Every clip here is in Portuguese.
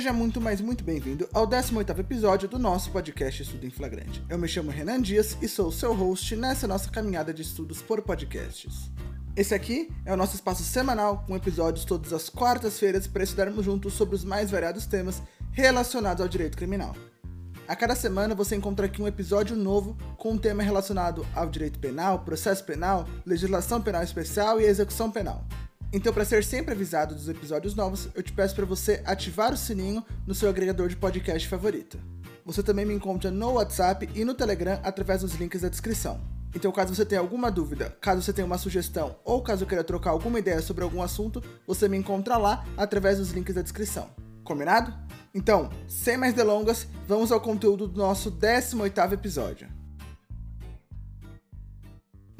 Seja muito, mas muito bem-vindo ao 18º episódio do nosso podcast Estudo em Flagrante. Eu me chamo Renan Dias e sou o seu host nessa nossa caminhada de estudos por podcasts. Esse aqui é o nosso espaço semanal com episódios todas as quartas-feiras para estudarmos juntos sobre os mais variados temas relacionados ao direito criminal. A cada semana você encontra aqui um episódio novo com um tema relacionado ao direito penal, processo penal, legislação penal especial e execução penal. Então, para ser sempre avisado dos episódios novos, eu te peço para você ativar o sininho no seu agregador de podcast favorito. Você também me encontra no WhatsApp e no Telegram através dos links da descrição. Então, caso você tenha alguma dúvida, caso você tenha uma sugestão ou caso queira trocar alguma ideia sobre algum assunto, você me encontra lá através dos links da descrição. Combinado? Então, sem mais delongas, vamos ao conteúdo do nosso 18º episódio.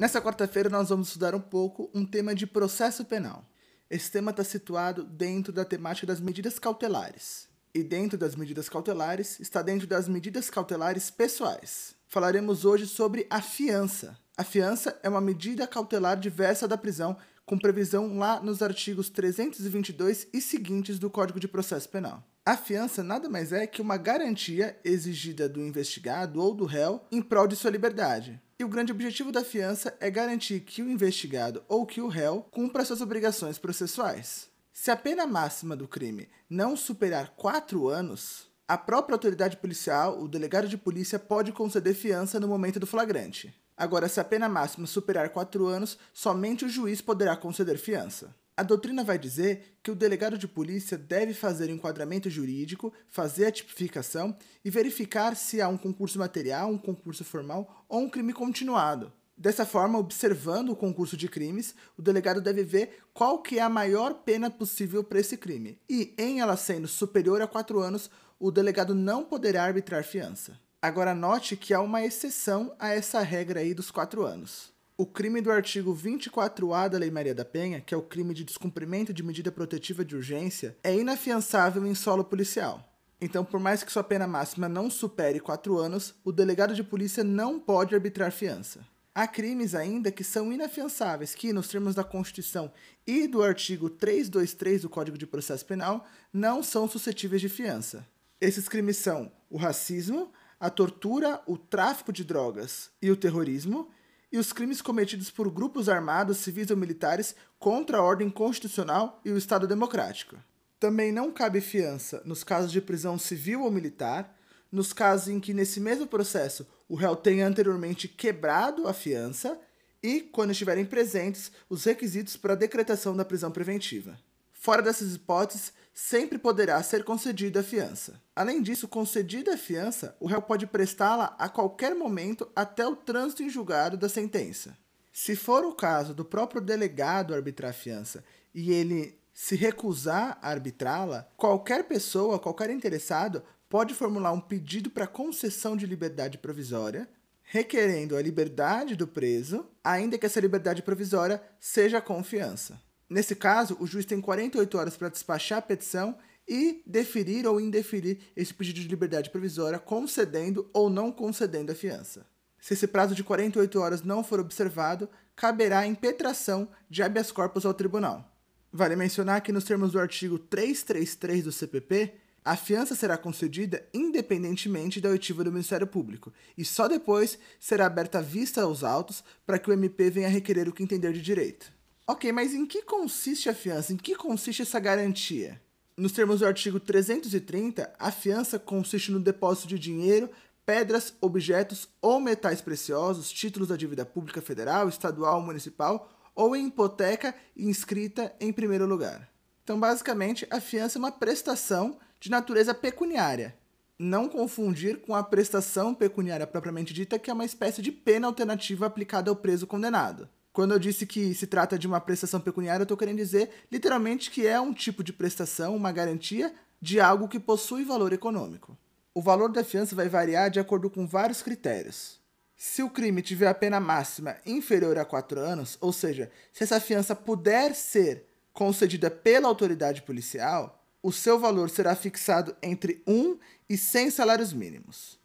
Nessa quarta-feira nós vamos estudar um pouco um tema de processo penal. Esse tema está situado dentro da temática das medidas cautelares. E dentro das medidas cautelares está dentro das medidas cautelares pessoais. Falaremos hoje sobre a fiança. A fiança é uma medida cautelar diversa da prisão com previsão lá nos artigos 322 e seguintes do Código de Processo Penal. A fiança nada mais é que uma garantia exigida do investigado ou do réu em prol de sua liberdade. E o grande objetivo da fiança é garantir que o investigado ou que o réu cumpra suas obrigações processuais. Se a pena máxima do crime não superar quatro anos, a própria autoridade policial, o delegado de polícia, pode conceder fiança no momento do flagrante. Agora, se a pena máxima superar quatro anos, somente o juiz poderá conceder fiança. A doutrina vai dizer que o delegado de polícia deve fazer o enquadramento jurídico, fazer a tipificação e verificar se há um concurso material, um concurso formal ou um crime continuado. Dessa forma, observando o concurso de crimes, o delegado deve ver qual que é a maior pena possível para esse crime. E, em ela sendo superior a quatro anos, o delegado não poderá arbitrar fiança. Agora note que há uma exceção a essa regra aí dos quatro anos. O crime do artigo 24A da Lei Maria da Penha, que é o crime de descumprimento de medida protetiva de urgência, é inafiançável em solo policial. Então, por mais que sua pena máxima não supere quatro anos, o delegado de polícia não pode arbitrar fiança. Há crimes ainda que são inafiançáveis, que, nos termos da Constituição e do artigo 323 do Código de Processo Penal, não são suscetíveis de fiança. Esses crimes são o racismo, a tortura, o tráfico de drogas e o terrorismo, e os crimes cometidos por grupos armados, civis ou militares contra a ordem constitucional e o Estado democrático. Também não cabe fiança nos casos de prisão civil ou militar, nos casos em que, nesse mesmo processo, o réu tenha anteriormente quebrado a fiança e, quando estiverem presentes, os requisitos para a decretação da prisão preventiva. Fora dessas hipóteses, sempre poderá ser concedida a fiança. Além disso, concedida a fiança, o réu pode prestá-la a qualquer momento até o trânsito em julgado da sentença. Se for o caso do próprio delegado arbitrar a fiança e ele se recusar a arbitrá-la, qualquer pessoa, qualquer interessado, pode formular um pedido para concessão de liberdade provisória, requerendo a liberdade do preso, ainda que essa liberdade provisória seja com fiança. Nesse caso, o juiz tem 48 horas para despachar a petição e deferir ou indeferir esse pedido de liberdade provisória, concedendo ou não concedendo a fiança. Se esse prazo de 48 horas não for observado, caberá a impetração de habeas corpus ao tribunal. Vale mencionar que, nos termos do artigo 333 do CPP, a fiança será concedida independentemente da oitiva do Ministério Público e só depois será aberta vista aos autos para que o MP venha requerer o que entender de direito. Ok, mas em que consiste a fiança? Em que consiste essa garantia? Nos termos do artigo 330, a fiança consiste no depósito de dinheiro, pedras, objetos ou metais preciosos, títulos da dívida pública federal, estadual municipal, ou em hipoteca inscrita em primeiro lugar. Então, basicamente, a fiança é uma prestação de natureza pecuniária. Não confundir com a prestação pecuniária propriamente dita, que é uma espécie de pena alternativa aplicada ao preso condenado. Quando eu disse que se trata de uma prestação pecuniária, eu estou querendo dizer literalmente que é um tipo de prestação, uma garantia de algo que possui valor econômico. O valor da fiança vai variar de acordo com vários critérios. Se o crime tiver a pena máxima inferior a 4 anos, ou seja, se essa fiança puder ser concedida pela autoridade policial, o seu valor será fixado entre 1 e 100 salários mínimos.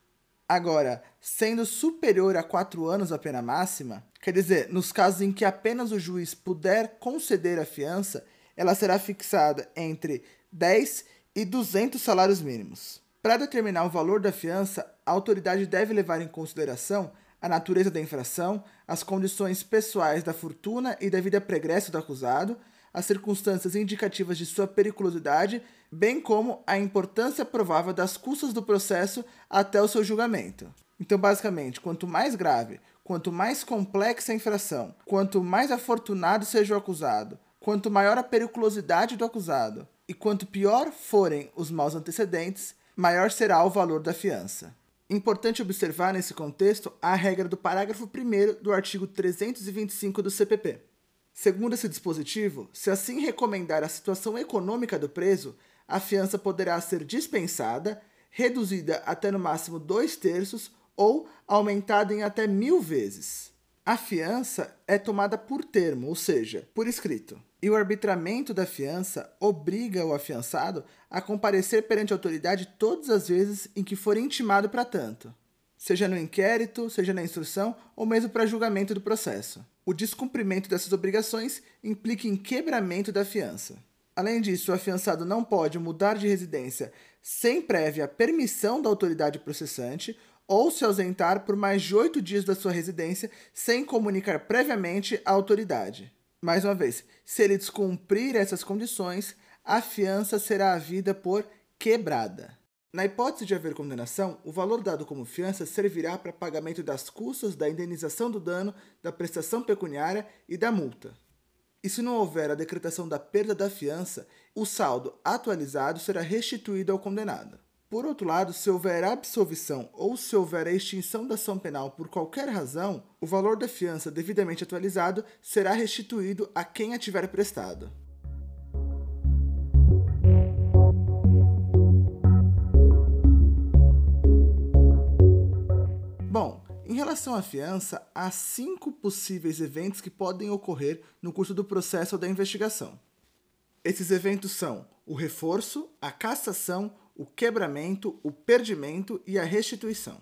Agora, sendo superior a 4 anos a pena máxima, quer dizer, nos casos em que apenas o juiz puder conceder a fiança, ela será fixada entre 10 e 200 salários mínimos. Para determinar o valor da fiança, a autoridade deve levar em consideração a natureza da infração, as condições pessoais da fortuna e da vida pregressa do acusado, as circunstâncias indicativas de sua periculosidade, bem como a importância provável das custas do processo até o seu julgamento. Então, basicamente, quanto mais grave, quanto mais complexa a infração, quanto mais afortunado seja o acusado, quanto maior a periculosidade do acusado e quanto pior forem os maus antecedentes, maior será o valor da fiança. Importante observar nesse contexto a regra do parágrafo 1 do artigo 325 do CPP. Segundo esse dispositivo, se assim recomendar a situação econômica do preso, a fiança poderá ser dispensada, reduzida até no máximo dois terços ou aumentada em até mil vezes. A fiança é tomada por termo, ou seja, por escrito. E o arbitramento da fiança obriga o afiançado a comparecer perante a autoridade todas as vezes em que for intimado para tanto, seja no inquérito, seja na instrução ou mesmo para julgamento do processo o descumprimento dessas obrigações implica em quebramento da fiança. Além disso, o afiançado não pode mudar de residência sem prévia permissão da autoridade processante ou se ausentar por mais de oito dias da sua residência sem comunicar previamente à autoridade. Mais uma vez, se ele descumprir essas condições, a fiança será havida por quebrada. Na hipótese de haver condenação, o valor dado como fiança servirá para pagamento das custas da indenização do dano, da prestação pecuniária e da multa. E se não houver a decretação da perda da fiança, o saldo atualizado será restituído ao condenado. Por outro lado, se houver absolvição ou se houver a extinção da ação penal por qualquer razão, o valor da fiança devidamente atualizado será restituído a quem a tiver prestado. Em relação à fiança, há cinco possíveis eventos que podem ocorrer no curso do processo ou da investigação. Esses eventos são o reforço, a cassação, o quebramento, o perdimento e a restituição.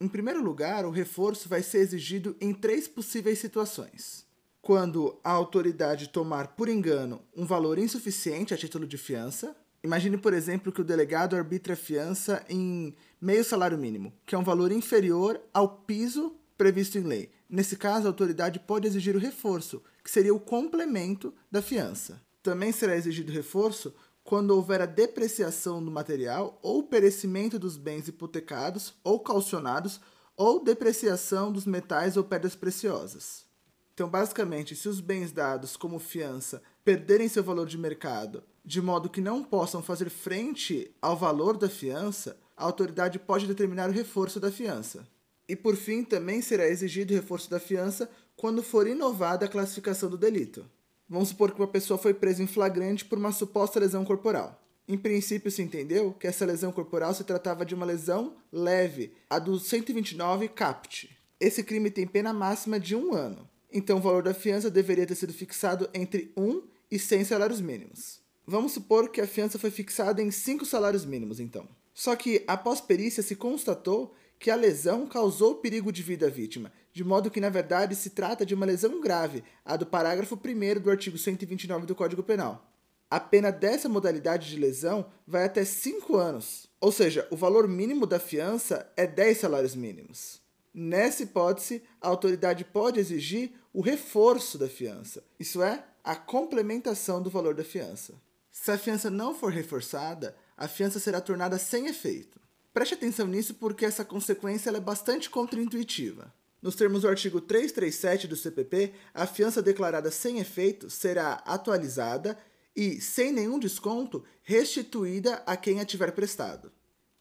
Em primeiro lugar, o reforço vai ser exigido em três possíveis situações. Quando a autoridade tomar por engano um valor insuficiente a título de fiança, Imagine, por exemplo, que o delegado arbitra a fiança em meio salário mínimo, que é um valor inferior ao piso previsto em lei. Nesse caso, a autoridade pode exigir o reforço, que seria o complemento da fiança. Também será exigido reforço quando houver a depreciação do material ou perecimento dos bens hipotecados ou calcionados ou depreciação dos metais ou pedras preciosas. Então, basicamente, se os bens dados como fiança perderem seu valor de mercado de modo que não possam fazer frente ao valor da fiança, a autoridade pode determinar o reforço da fiança. E por fim, também será exigido reforço da fiança quando for inovada a classificação do delito. Vamos supor que uma pessoa foi presa em flagrante por uma suposta lesão corporal. Em princípio, se entendeu que essa lesão corporal se tratava de uma lesão leve, a do 129 CAPT. Esse crime tem pena máxima de um ano. Então, o valor da fiança deveria ter sido fixado entre 1 e 100 salários mínimos. Vamos supor que a fiança foi fixada em 5 salários mínimos, então. Só que, após perícia, se constatou que a lesão causou perigo de vida à vítima, de modo que, na verdade, se trata de uma lesão grave, a do parágrafo 1 do artigo 129 do Código Penal. A pena dessa modalidade de lesão vai até 5 anos, ou seja, o valor mínimo da fiança é 10 salários mínimos. Nessa hipótese, a autoridade pode exigir o reforço da fiança, isso é, a complementação do valor da fiança. Se a fiança não for reforçada, a fiança será tornada sem efeito. Preste atenção nisso porque essa consequência é bastante contraintuitiva. Nos termos do artigo 337 do CPP, a fiança declarada sem efeito será atualizada e, sem nenhum desconto, restituída a quem a tiver prestado.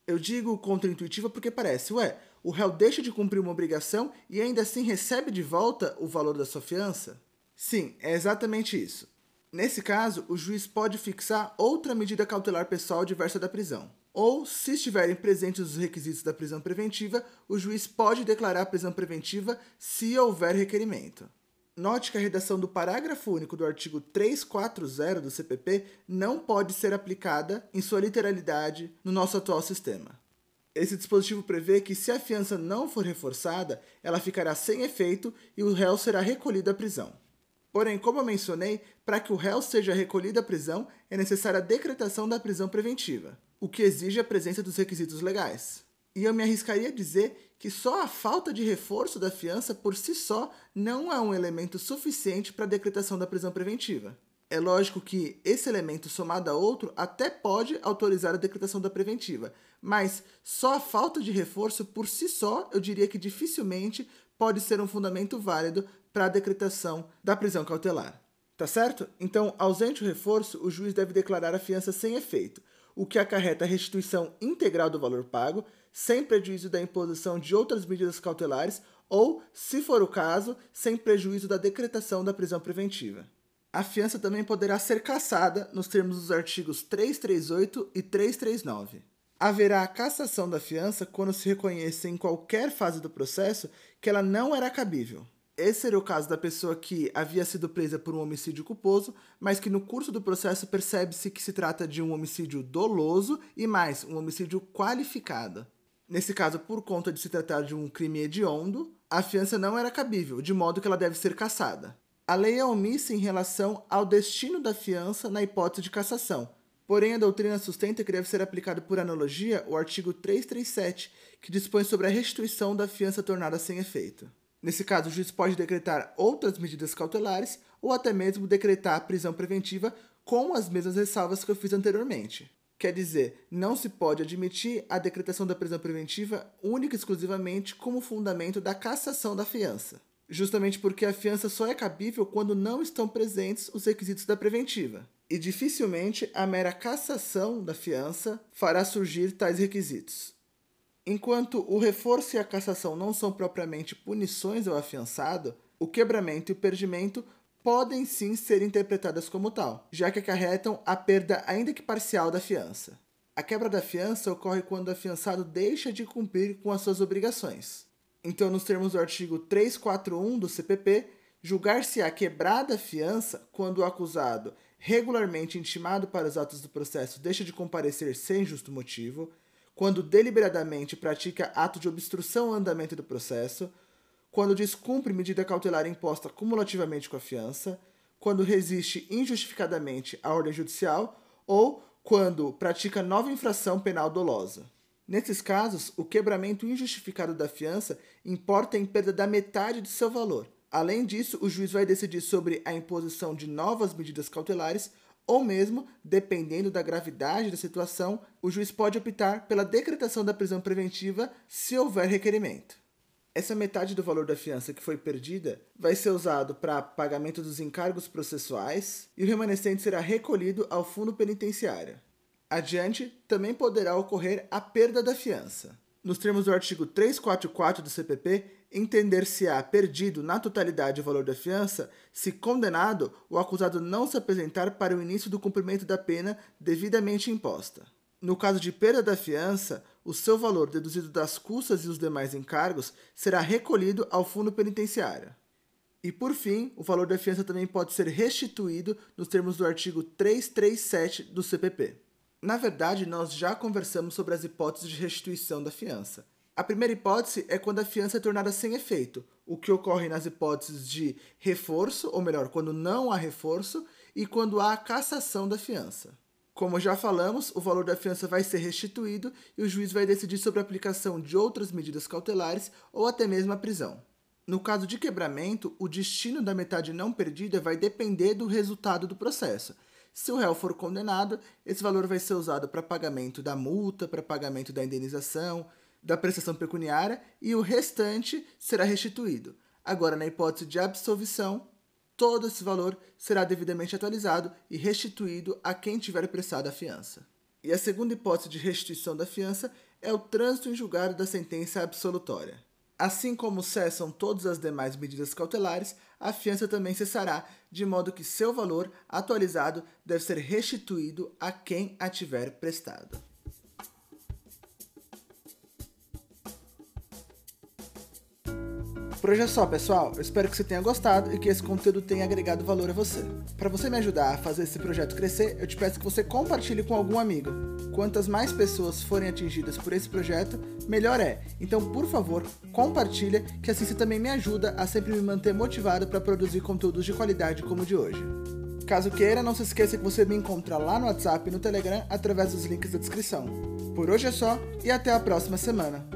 Eu digo contraintuitiva porque parece, ué, o réu deixa de cumprir uma obrigação e ainda assim recebe de volta o valor da sua fiança? Sim, é exatamente isso. Nesse caso, o juiz pode fixar outra medida cautelar pessoal diversa da prisão. Ou, se estiverem presentes os requisitos da prisão preventiva, o juiz pode declarar a prisão preventiva se houver requerimento. Note que a redação do parágrafo único do artigo 340 do CPP não pode ser aplicada em sua literalidade no nosso atual sistema. Esse dispositivo prevê que, se a fiança não for reforçada, ela ficará sem efeito e o réu será recolhido à prisão. Porém, como mencionei, para que o réu seja recolhido à prisão, é necessária a decretação da prisão preventiva, o que exige a presença dos requisitos legais. E eu me arriscaria a dizer que só a falta de reforço da fiança por si só não é um elemento suficiente para a decretação da prisão preventiva. É lógico que esse elemento somado a outro até pode autorizar a decretação da preventiva, mas só a falta de reforço por si só, eu diria que dificilmente pode ser um fundamento válido para a decretação da prisão cautelar. Tá certo? Então, ausente o reforço, o juiz deve declarar a fiança sem efeito, o que acarreta a restituição integral do valor pago, sem prejuízo da imposição de outras medidas cautelares ou, se for o caso, sem prejuízo da decretação da prisão preventiva. A fiança também poderá ser cassada nos termos dos artigos 338 e 339. Haverá a cassação da fiança quando se reconheça em qualquer fase do processo que ela não era cabível. Esse seria o caso da pessoa que havia sido presa por um homicídio culposo, mas que no curso do processo percebe-se que se trata de um homicídio doloso e mais, um homicídio qualificado. Nesse caso, por conta de se tratar de um crime hediondo, a fiança não era cabível, de modo que ela deve ser cassada. A lei é omissa em relação ao destino da fiança na hipótese de cassação. Porém, a doutrina sustenta que deve ser aplicado por analogia o artigo 337, que dispõe sobre a restituição da fiança tornada sem efeito. Nesse caso, o juiz pode decretar outras medidas cautelares ou até mesmo decretar a prisão preventiva com as mesmas ressalvas que eu fiz anteriormente. Quer dizer, não se pode admitir a decretação da prisão preventiva única e exclusivamente como fundamento da cassação da fiança, justamente porque a fiança só é cabível quando não estão presentes os requisitos da preventiva. E dificilmente a mera cassação da fiança fará surgir tais requisitos. Enquanto o reforço e a cassação não são propriamente punições ao afiançado, o quebramento e o perdimento podem sim ser interpretadas como tal, já que acarretam a perda, ainda que parcial, da fiança. A quebra da fiança ocorre quando o afiançado deixa de cumprir com as suas obrigações. Então, nos termos do artigo 341 do CPP, julgar-se-á quebrada a fiança quando o acusado, regularmente intimado para os atos do processo, deixa de comparecer sem justo motivo, quando deliberadamente pratica ato de obstrução ao andamento do processo, quando descumpre medida cautelar imposta cumulativamente com a fiança, quando resiste injustificadamente à ordem judicial ou quando pratica nova infração penal dolosa. Nesses casos, o quebramento injustificado da fiança importa em perda da metade de seu valor. Além disso, o juiz vai decidir sobre a imposição de novas medidas cautelares ou mesmo, dependendo da gravidade da situação, o juiz pode optar pela decretação da prisão preventiva se houver requerimento. Essa metade do valor da fiança que foi perdida vai ser usado para pagamento dos encargos processuais e o remanescente será recolhido ao fundo penitenciário. Adiante, também poderá ocorrer a perda da fiança. Nos termos do artigo 344 do CPP, entender-se-á perdido na totalidade o valor da fiança se, condenado, o acusado não se apresentar para o início do cumprimento da pena devidamente imposta. No caso de perda da fiança, o seu valor deduzido das custas e os demais encargos será recolhido ao fundo penitenciário. E por fim, o valor da fiança também pode ser restituído nos termos do artigo 337 do CPP. Na verdade, nós já conversamos sobre as hipóteses de restituição da fiança. A primeira hipótese é quando a fiança é tornada sem efeito, o que ocorre nas hipóteses de reforço, ou melhor, quando não há reforço, e quando há cassação da fiança. Como já falamos, o valor da fiança vai ser restituído e o juiz vai decidir sobre a aplicação de outras medidas cautelares ou até mesmo a prisão. No caso de quebramento, o destino da metade não perdida vai depender do resultado do processo. Se o réu for condenado, esse valor vai ser usado para pagamento da multa, para pagamento da indenização, da prestação pecuniária e o restante será restituído. Agora, na hipótese de absolvição, todo esse valor será devidamente atualizado e restituído a quem tiver prestado a fiança. E a segunda hipótese de restituição da fiança é o trânsito em julgado da sentença absolutória. Assim como cessam todas as demais medidas cautelares, a fiança também cessará, de modo que seu valor atualizado deve ser restituído a quem a tiver prestado. Por hoje é só, pessoal. Eu espero que você tenha gostado e que esse conteúdo tenha agregado valor a você. Para você me ajudar a fazer esse projeto crescer, eu te peço que você compartilhe com algum amigo. Quantas mais pessoas forem atingidas por esse projeto, melhor é. Então, por favor, compartilha, que assim você também me ajuda a sempre me manter motivado para produzir conteúdos de qualidade como o de hoje. Caso queira, não se esqueça que você me encontra lá no WhatsApp e no Telegram através dos links da descrição. Por hoje é só e até a próxima semana.